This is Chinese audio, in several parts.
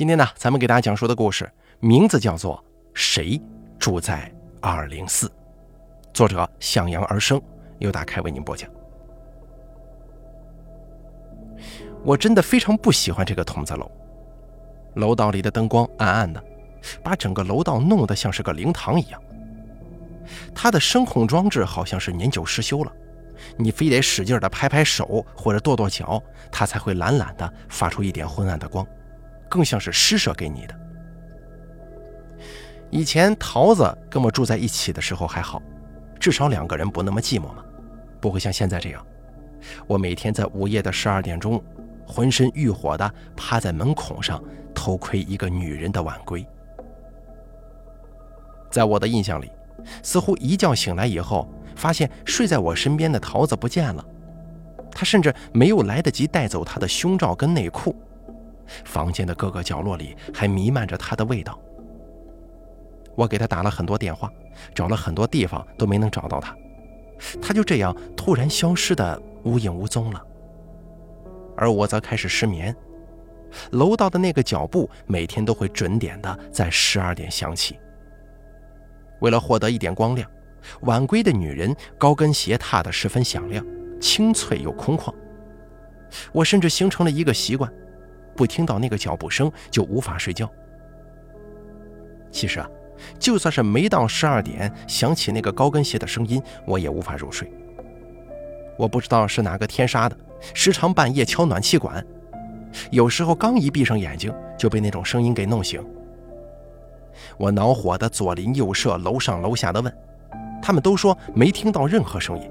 今天呢，咱们给大家讲述的故事名字叫做《谁住在二零四》，作者向阳而生，由大开为您播讲。我真的非常不喜欢这个筒子楼，楼道里的灯光暗暗的，把整个楼道弄得像是个灵堂一样。它的声控装置好像是年久失修了，你非得使劲的拍拍手或者跺跺脚，它才会懒懒的发出一点昏暗的光。更像是施舍给你的。以前桃子跟我住在一起的时候还好，至少两个人不那么寂寞嘛，不会像现在这样。我每天在午夜的十二点钟，浑身欲火的趴在门孔上偷窥一个女人的晚归。在我的印象里，似乎一觉醒来以后，发现睡在我身边的桃子不见了，他甚至没有来得及带走她的胸罩跟内裤。房间的各个角落里还弥漫着他的味道。我给他打了很多电话，找了很多地方都没能找到他，他就这样突然消失的无影无踪了。而我则开始失眠，楼道的那个脚步每天都会准点的在十二点响起。为了获得一点光亮，晚归的女人高跟鞋踏得十分响亮，清脆又空旷。我甚至形成了一个习惯。不听到那个脚步声就无法睡觉。其实啊，就算是没到十二点响起那个高跟鞋的声音，我也无法入睡。我不知道是哪个天杀的，时常半夜敲暖气管，有时候刚一闭上眼睛就被那种声音给弄醒。我恼火的左邻右舍、楼上楼下的问，他们都说没听到任何声音，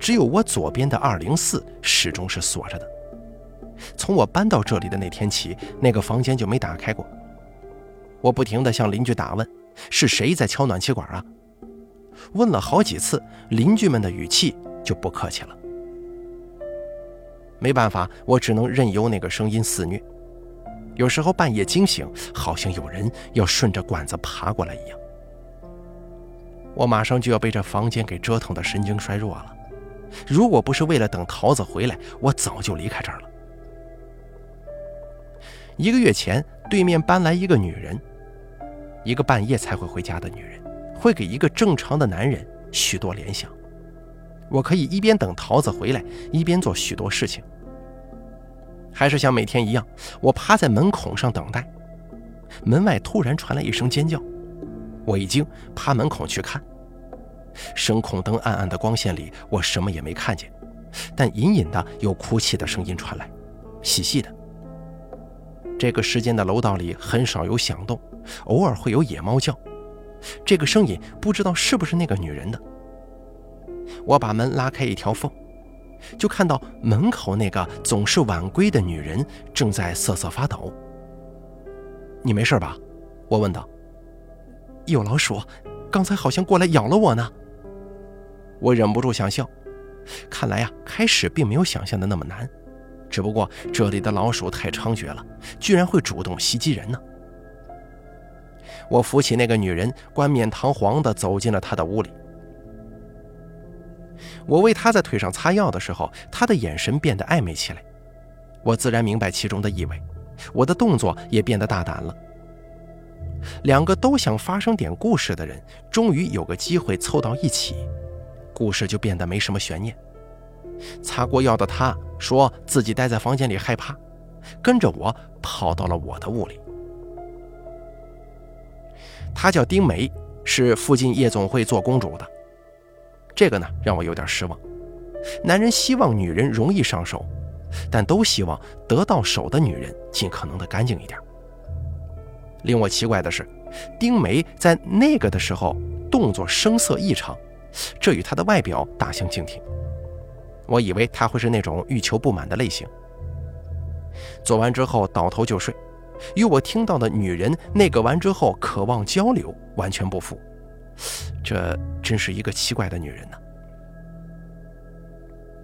只有我左边的二零四始终是锁着的。从我搬到这里的那天起，那个房间就没打开过。我不停地向邻居打问：“是谁在敲暖气管啊？”问了好几次，邻居们的语气就不客气了。没办法，我只能任由那个声音肆虐。有时候半夜惊醒，好像有人要顺着管子爬过来一样。我马上就要被这房间给折腾的神经衰弱了。如果不是为了等桃子回来，我早就离开这儿了。一个月前，对面搬来一个女人，一个半夜才会回家的女人，会给一个正常的男人许多联想。我可以一边等桃子回来，一边做许多事情。还是像每天一样，我趴在门孔上等待。门外突然传来一声尖叫，我一惊，趴门孔去看。声控灯暗暗的光线里，我什么也没看见，但隐隐的有哭泣的声音传来，细细的。这个时间的楼道里很少有响动，偶尔会有野猫叫。这个声音不知道是不是那个女人的。我把门拉开一条缝，就看到门口那个总是晚归的女人正在瑟瑟发抖。你没事吧？我问道。有老鼠，刚才好像过来咬了我呢。我忍不住想笑，看来呀，开始并没有想象的那么难。只不过这里的老鼠太猖獗了，居然会主动袭击人呢。我扶起那个女人，冠冕堂皇地走进了她的屋里。我为她在腿上擦药的时候，她的眼神变得暧昧起来。我自然明白其中的意味，我的动作也变得大胆了。两个都想发生点故事的人，终于有个机会凑到一起，故事就变得没什么悬念。擦过药的他说自己待在房间里害怕，跟着我跑到了我的屋里。他叫丁梅，是附近夜总会做公主的。这个呢让我有点失望。男人希望女人容易上手，但都希望得到手的女人尽可能的干净一点。令我奇怪的是，丁梅在那个的时候动作声色异常，这与她的外表大相径庭。我以为他会是那种欲求不满的类型。做完之后倒头就睡，与我听到的女人那个完之后渴望交流完全不符。这真是一个奇怪的女人呢。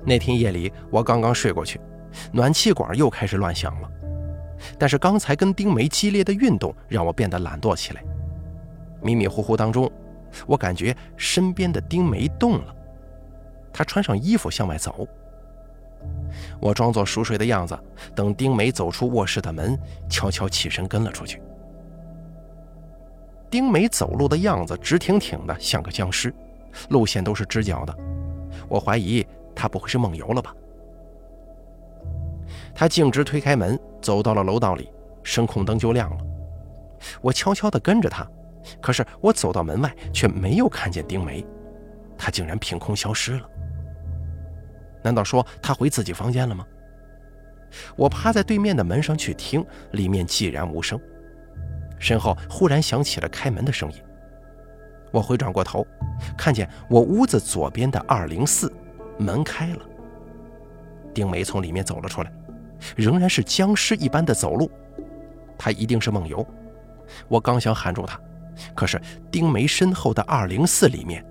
那天夜里我刚刚睡过去，暖气管又开始乱响了。但是刚才跟丁梅激烈的运动让我变得懒惰起来。迷迷糊糊当中，我感觉身边的丁梅动了。他穿上衣服向外走，我装作熟睡的样子，等丁梅走出卧室的门，悄悄起身跟了出去。丁梅走路的样子直挺挺的，像个僵尸，路线都是直角的。我怀疑她不会是梦游了吧？她径直推开门，走到了楼道里，声控灯就亮了。我悄悄地跟着她，可是我走到门外却没有看见丁梅，她竟然凭空消失了。难道说他回自己房间了吗？我趴在对面的门上去听，里面寂然无声。身后忽然响起了开门的声音，我回转过头，看见我屋子左边的二零四门开了，丁梅从里面走了出来，仍然是僵尸一般的走路，她一定是梦游。我刚想喊住她，可是丁梅身后的二零四里面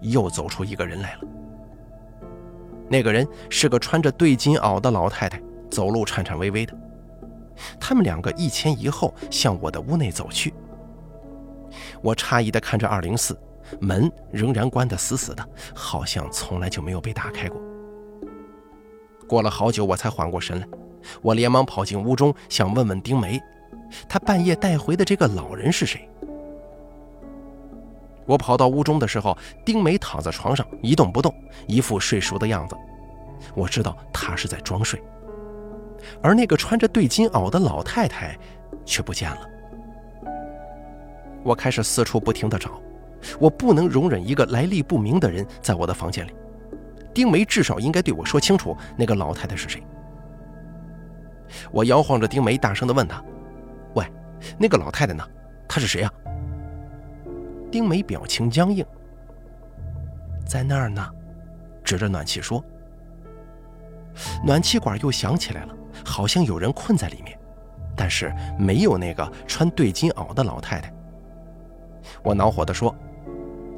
又走出一个人来了。那个人是个穿着对襟袄的老太太，走路颤颤巍巍的。他们两个一前一后向我的屋内走去。我诧异地看着二零四，门仍然关得死死的，好像从来就没有被打开过。过了好久，我才缓过神来，我连忙跑进屋中，想问问丁梅，她半夜带回的这个老人是谁。我跑到屋中的时候，丁梅躺在床上一动不动，一副睡熟的样子。我知道她是在装睡。而那个穿着对襟袄的老太太却不见了。我开始四处不停地找，我不能容忍一个来历不明的人在我的房间里。丁梅至少应该对我说清楚那个老太太是谁。我摇晃着丁梅，大声地问她：“喂，那个老太太呢？她是谁啊？”丁梅表情僵硬，在那儿呢，指着暖气说：“暖气管又响起来了。”好像有人困在里面，但是没有那个穿对襟袄的老太太。我恼火地说：“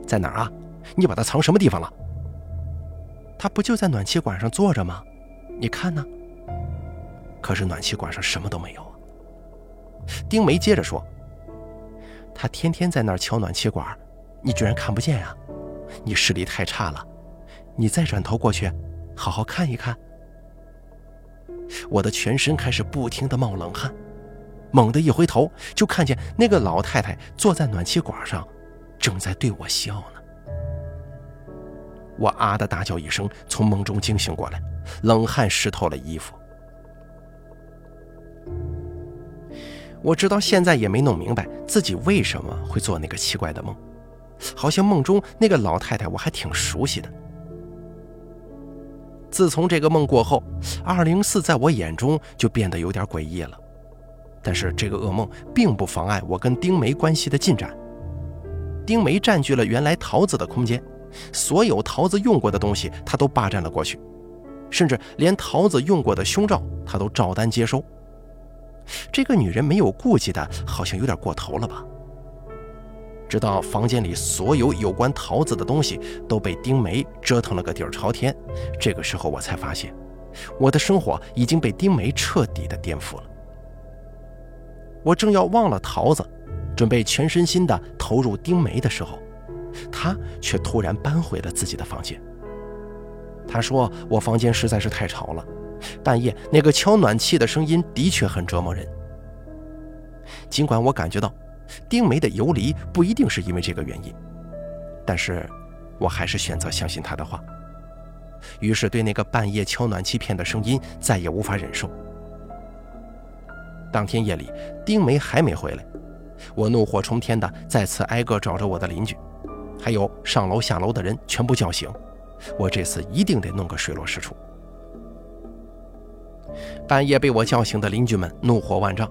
在哪儿啊？你把她藏什么地方了？”她不就在暖气管上坐着吗？你看呢？可是暖气管上什么都没有啊。丁梅接着说：“他天天在那儿敲暖气管，你居然看不见呀？你视力太差了，你再转头过去，好好看一看。”我的全身开始不停地冒冷汗，猛地一回头，就看见那个老太太坐在暖气管上，正在对我笑呢。我啊的大叫一声，从梦中惊醒过来，冷汗湿透了衣服。我直到现在也没弄明白自己为什么会做那个奇怪的梦，好像梦中那个老太太我还挺熟悉的。自从这个梦过后，二零四在我眼中就变得有点诡异了。但是这个噩梦并不妨碍我跟丁梅关系的进展。丁梅占据了原来桃子的空间，所有桃子用过的东西她都霸占了过去，甚至连桃子用过的胸罩她都照单接收。这个女人没有顾忌的，好像有点过头了吧？直到房间里所有有关桃子的东西都被丁梅折腾了个底儿朝天，这个时候我才发现，我的生活已经被丁梅彻底的颠覆了。我正要忘了桃子，准备全身心的投入丁梅的时候，她却突然搬回了自己的房间。她说我房间实在是太吵了，半夜那个敲暖气的声音的确很折磨人。尽管我感觉到。丁梅的游离不一定是因为这个原因，但是我还是选择相信他的话。于是对那个半夜敲暖气片的声音再也无法忍受。当天夜里，丁梅还没回来，我怒火冲天的再次挨个找着我的邻居，还有上楼下楼的人全部叫醒。我这次一定得弄个水落石出。半夜被我叫醒的邻居们怒火万丈。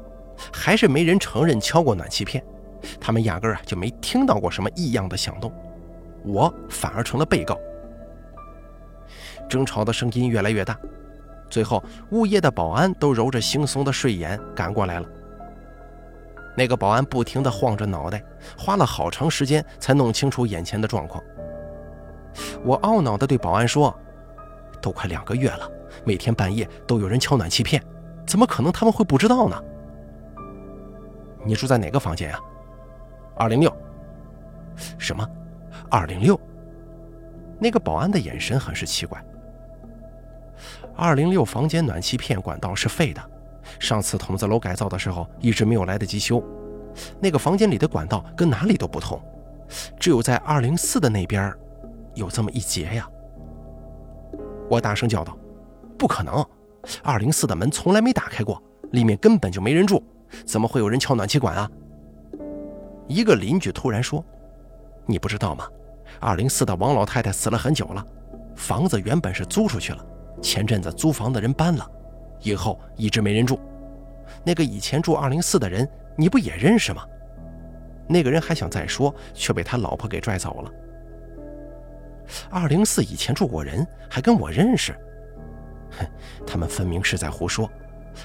还是没人承认敲过暖气片，他们压根儿啊就没听到过什么异样的响动，我反而成了被告。争吵的声音越来越大，最后物业的保安都揉着惺忪的睡眼赶过来了。那个保安不停地晃着脑袋，花了好长时间才弄清楚眼前的状况。我懊恼地对保安说：“都快两个月了，每天半夜都有人敲暖气片，怎么可能他们会不知道呢？”你住在哪个房间呀？二零六。什么？二零六？那个保安的眼神很是奇怪。二零六房间暖气片管道是废的，上次筒子楼改造的时候一直没有来得及修。那个房间里的管道跟哪里都不同，只有在二零四的那边有这么一节呀！我大声叫道：“不可能！二零四的门从来没打开过，里面根本就没人住，怎么会有人撬暖气管啊？”一个邻居突然说：“你不知道吗？二零四的王老太太死了很久了，房子原本是租出去了。”前阵子租房的人搬了，以后一直没人住。那个以前住二零四的人，你不也认识吗？那个人还想再说，却被他老婆给拽走了。二零四以前住过人，还跟我认识。哼，他们分明是在胡说。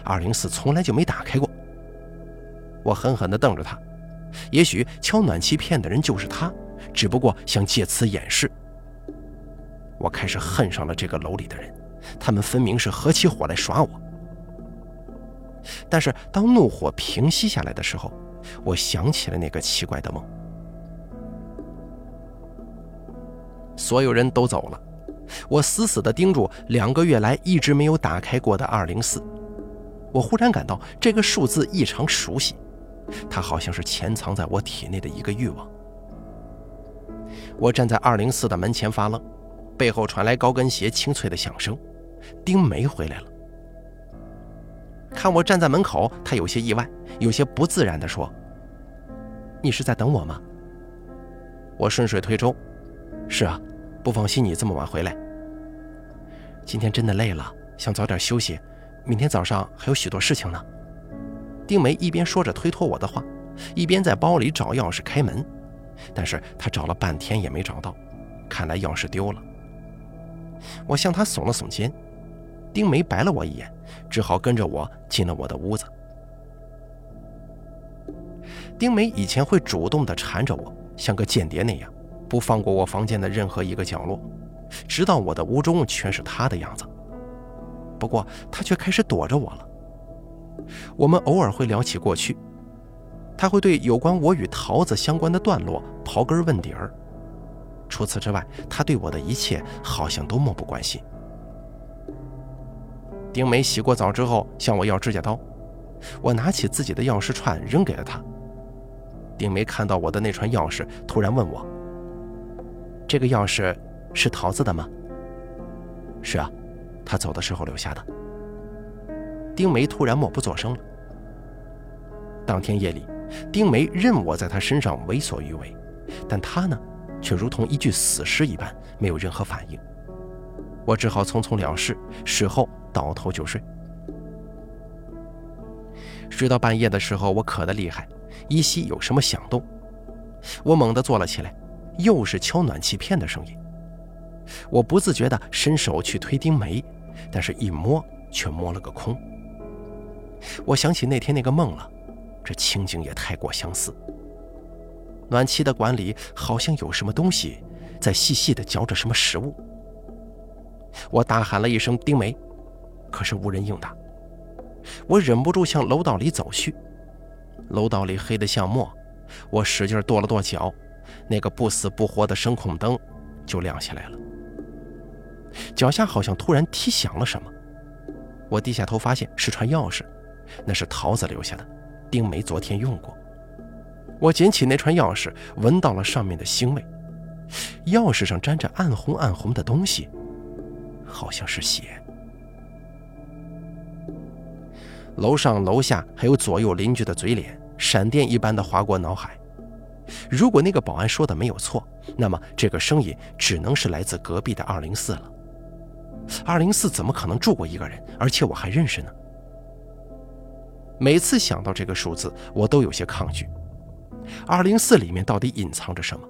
二零四从来就没打开过。我狠狠地瞪着他。也许敲暖气片的人就是他，只不过想借此掩饰。我开始恨上了这个楼里的人。他们分明是合起伙来耍我，但是当怒火平息下来的时候，我想起了那个奇怪的梦。所有人都走了，我死死地盯住两个月来一直没有打开过的二零四。我忽然感到这个数字异常熟悉，它好像是潜藏在我体内的一个欲望。我站在二零四的门前发愣，背后传来高跟鞋清脆的响声。丁梅回来了，看我站在门口，他有些意外，有些不自然地说：“你是在等我吗？”我顺水推舟：“是啊，不放心你这么晚回来。今天真的累了，想早点休息，明天早上还有许多事情呢。”丁梅一边说着推脱我的话，一边在包里找钥匙开门，但是她找了半天也没找到，看来钥匙丢了。我向她耸了耸肩。丁梅白了我一眼，只好跟着我进了我的屋子。丁梅以前会主动地缠着我，像个间谍那样，不放过我房间的任何一个角落，直到我的屋中全是他的样子。不过他却开始躲着我了。我们偶尔会聊起过去，他会对有关我与桃子相关的段落刨根问底儿。除此之外，他对我的一切好像都漠不关心。丁梅洗过澡之后向我要指甲刀，我拿起自己的钥匙串扔给了她。丁梅看到我的那串钥匙，突然问我：“这个钥匙是桃子的吗？”“是啊，她走的时候留下的。”丁梅突然默不作声了。当天夜里，丁梅任我在她身上为所欲为，但她呢，却如同一具死尸一般，没有任何反应。我只好匆匆了事，事后。倒头就睡，睡到半夜的时候，我渴得厉害，依稀有什么响动，我猛地坐了起来，又是敲暖气片的声音。我不自觉地伸手去推丁梅，但是一摸却摸了个空。我想起那天那个梦了，这情景也太过相似。暖气的管里好像有什么东西在细细地嚼着什么食物。我大喊了一声：“丁梅！”可是无人应答，我忍不住向楼道里走去。楼道里黑得像墨，我使劲跺了跺脚，那个不死不活的声控灯就亮起来了。脚下好像突然踢响了什么，我低下头发现是串钥匙，那是桃子留下的，丁梅昨天用过。我捡起那串钥匙，闻到了上面的腥味，钥匙上沾着暗红暗红的东西，好像是血。楼上楼下还有左右邻居的嘴脸，闪电一般的划过脑海。如果那个保安说的没有错，那么这个声音只能是来自隔壁的二零四了。二零四怎么可能住过一个人，而且我还认识呢？每次想到这个数字，我都有些抗拒。二零四里面到底隐藏着什么？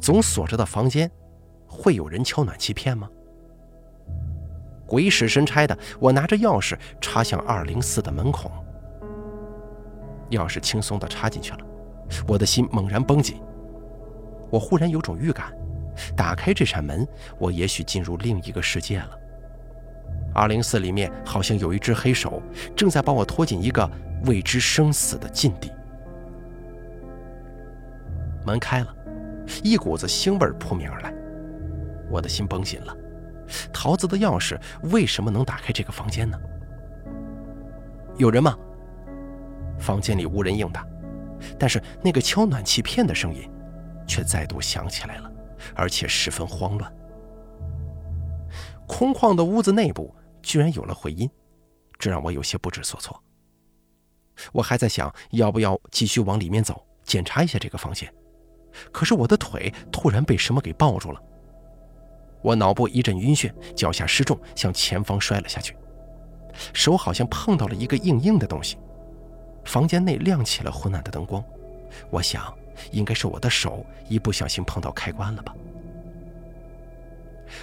总锁着的房间，会有人敲暖气片吗？鬼使神差的，我拿着钥匙插向二零四的门孔，钥匙轻松地插进去了，我的心猛然绷紧。我忽然有种预感，打开这扇门，我也许进入另一个世界了。二零四里面好像有一只黑手，正在把我拖进一个未知生死的禁地。门开了，一股子腥味扑面而来，我的心绷紧了。桃子的钥匙为什么能打开这个房间呢？有人吗？房间里无人应答，但是那个敲暖气片的声音却再度响起来了，而且十分慌乱。空旷的屋子内部居然有了回音，这让我有些不知所措。我还在想要不要继续往里面走，检查一下这个房间，可是我的腿突然被什么给抱住了，我脑部一阵晕眩，脚下失重，向前方摔了下去，手好像碰到了一个硬硬的东西。房间内亮起了昏暗的灯光，我想应该是我的手一不小心碰到开关了吧。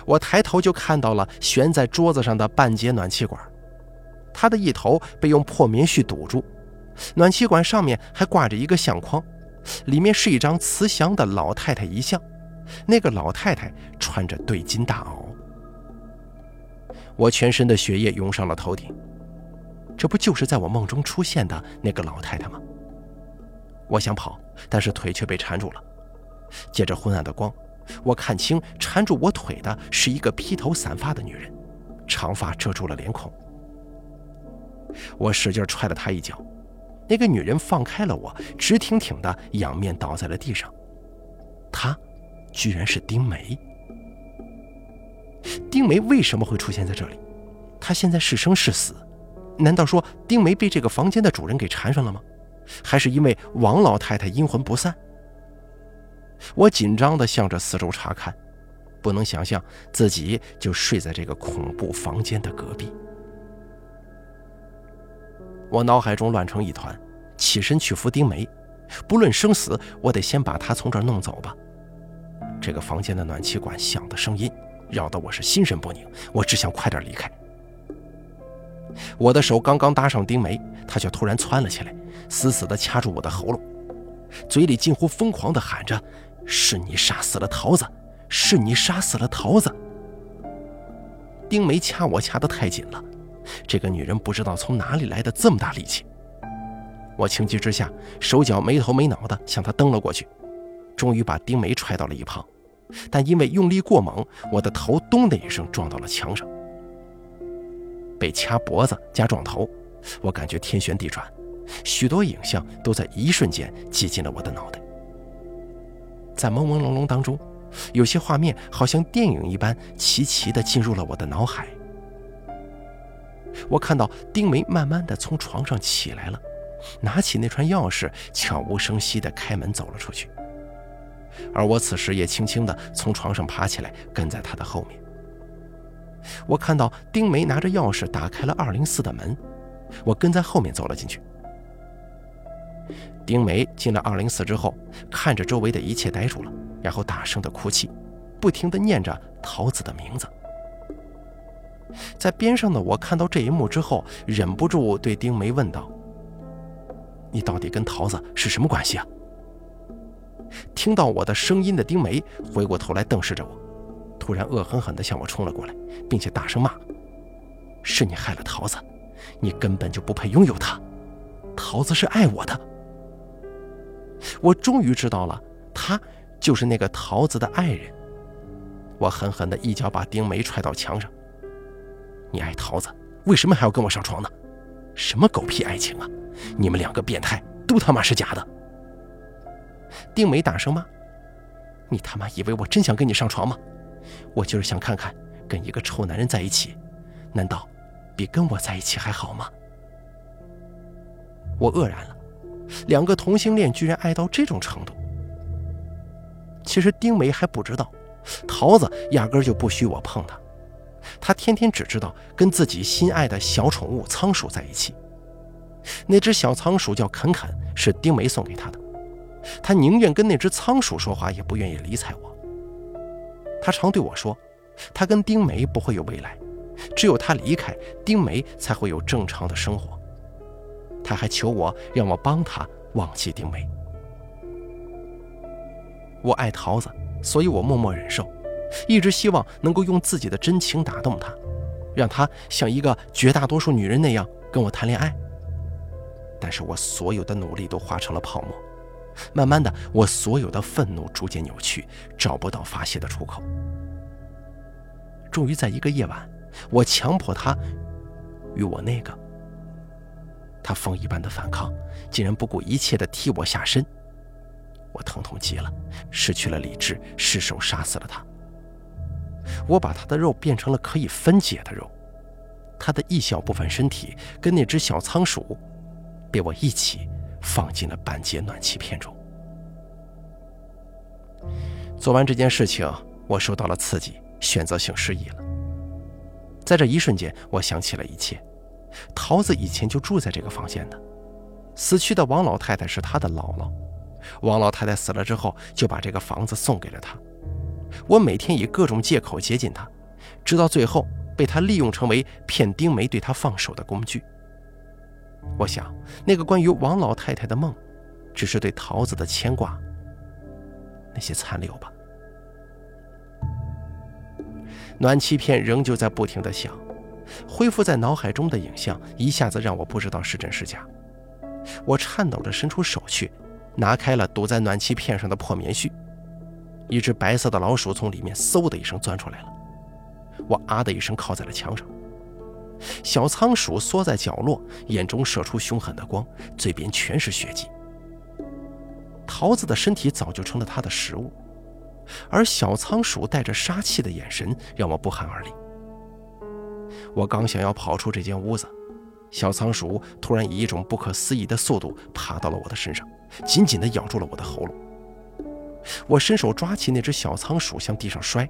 我抬头就看到了悬在桌子上的半截暖气管，它的一头被用破棉絮堵住，暖气管上面还挂着一个相框，里面是一张慈祥的老太太遗像，那个老太太穿着对襟大袄。我全身的血液涌上了头顶。这不就是在我梦中出现的那个老太太吗？我想跑，但是腿却被缠住了。借着昏暗的光，我看清缠住我腿的是一个披头散发的女人，长发遮住了脸孔。我使劲踹了她一脚，那个女人放开了我，直挺挺的仰面倒在了地上。她，居然是丁梅。丁梅为什么会出现在这里？她现在是生是死？难道说丁梅被这个房间的主人给缠上了吗？还是因为王老太太阴魂不散？我紧张地向着四周查看，不能想象自己就睡在这个恐怖房间的隔壁。我脑海中乱成一团，起身去扶丁梅，不论生死，我得先把她从这儿弄走吧。这个房间的暖气管响的声音，扰得我是心神不宁，我只想快点离开。我的手刚刚搭上丁梅，她却突然窜了起来，死死地掐住我的喉咙，嘴里近乎疯狂地喊着：“是你杀死了桃子，是你杀死了桃子！”丁梅掐我掐得太紧了，这个女人不知道从哪里来的这么大力气。我情急之下，手脚没头没脑地向她蹬了过去，终于把丁梅踹到了一旁，但因为用力过猛，我的头咚的一声撞到了墙上。被掐脖子加撞头，我感觉天旋地转，许多影像都在一瞬间挤进了我的脑袋。在朦朦胧胧当中，有些画面好像电影一般齐齐地进入了我的脑海。我看到丁梅慢慢地从床上起来了，拿起那串钥匙，悄无声息地开门走了出去。而我此时也轻轻地从床上爬起来，跟在她的后面。我看到丁梅拿着钥匙打开了二零四的门，我跟在后面走了进去。丁梅进了二零四之后，看着周围的一切呆住了，然后大声的哭泣，不停的念着桃子的名字。在边上的我看到这一幕之后，忍不住对丁梅问道：“你到底跟桃子是什么关系啊？”听到我的声音的丁梅回过头来瞪视着我。突然恶狠狠地向我冲了过来，并且大声骂：“是你害了桃子，你根本就不配拥有她。桃子是爱我的。”我终于知道了，他就是那个桃子的爱人。我狠狠地一脚把丁梅踹到墙上。你爱桃子，为什么还要跟我上床呢？什么狗屁爱情啊！你们两个变态，都他妈是假的！丁梅大声骂：“你他妈以为我真想跟你上床吗？”我就是想看看，跟一个臭男人在一起，难道比跟我在一起还好吗？我愕然了，两个同性恋居然爱到这种程度。其实丁梅还不知道，桃子压根就不许我碰她，她天天只知道跟自己心爱的小宠物仓鼠在一起。那只小仓鼠叫肯肯，是丁梅送给她的，她宁愿跟那只仓鼠说话，也不愿意理睬我。他常对我说：“他跟丁梅不会有未来，只有他离开，丁梅才会有正常的生活。”他还求我让我帮他忘记丁梅。我爱桃子，所以我默默忍受，一直希望能够用自己的真情打动她，让她像一个绝大多数女人那样跟我谈恋爱。但是我所有的努力都化成了泡沫。慢慢的，我所有的愤怒逐渐扭曲，找不到发泄的出口。终于在一个夜晚，我强迫他与我那个。他疯一般的反抗，竟然不顾一切的替我下身。我疼痛极了，失去了理智，失手杀死了他。我把他的肉变成了可以分解的肉，他的一小部分身体跟那只小仓鼠，被我一起放进了半截暖气片中。做完这件事情，我受到了刺激，选择性失忆了。在这一瞬间，我想起了一切。桃子以前就住在这个房间的，死去的王老太太是她的姥姥。王老太太死了之后，就把这个房子送给了她。我每天以各种借口接近她，直到最后被她利用成为骗丁梅对她放手的工具。我想，那个关于王老太太的梦，只是对桃子的牵挂。那些残留吧。暖气片仍旧在不停的响，恢复在脑海中的影像一下子让我不知道是真是假。我颤抖着伸出手去，拿开了堵在暖气片上的破棉絮，一只白色的老鼠从里面嗖的一声钻出来了。我啊的一声靠在了墙上。小仓鼠缩在角落，眼中射出凶狠的光，嘴边全是血迹。桃子的身体早就成了他的食物，而小仓鼠带着杀气的眼神让我不寒而栗。我刚想要跑出这间屋子，小仓鼠突然以一种不可思议的速度爬到了我的身上，紧紧地咬住了我的喉咙。我伸手抓起那只小仓鼠向地上摔，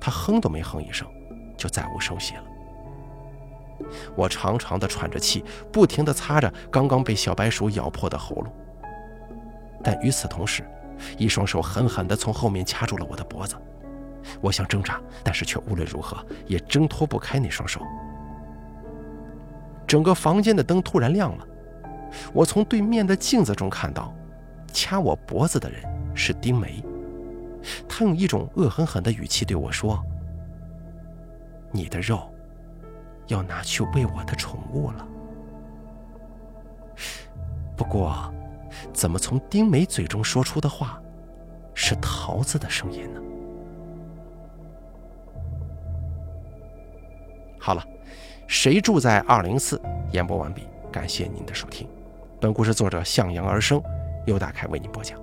它哼都没哼一声，就再无声息了。我长长的喘着气，不停地擦着刚刚被小白鼠咬破的喉咙。但与此同时，一双手狠狠地从后面掐住了我的脖子。我想挣扎，但是却无论如何也挣脱不开那双手。整个房间的灯突然亮了，我从对面的镜子中看到，掐我脖子的人是丁梅。他用一种恶狠狠的语气对我说：“你的肉要拿去喂我的宠物了。”不过。怎么从丁梅嘴中说出的话，是桃子的声音呢？好了，谁住在二零四？演播完毕，感谢您的收听。本故事作者向阳而生，由大凯为您播讲。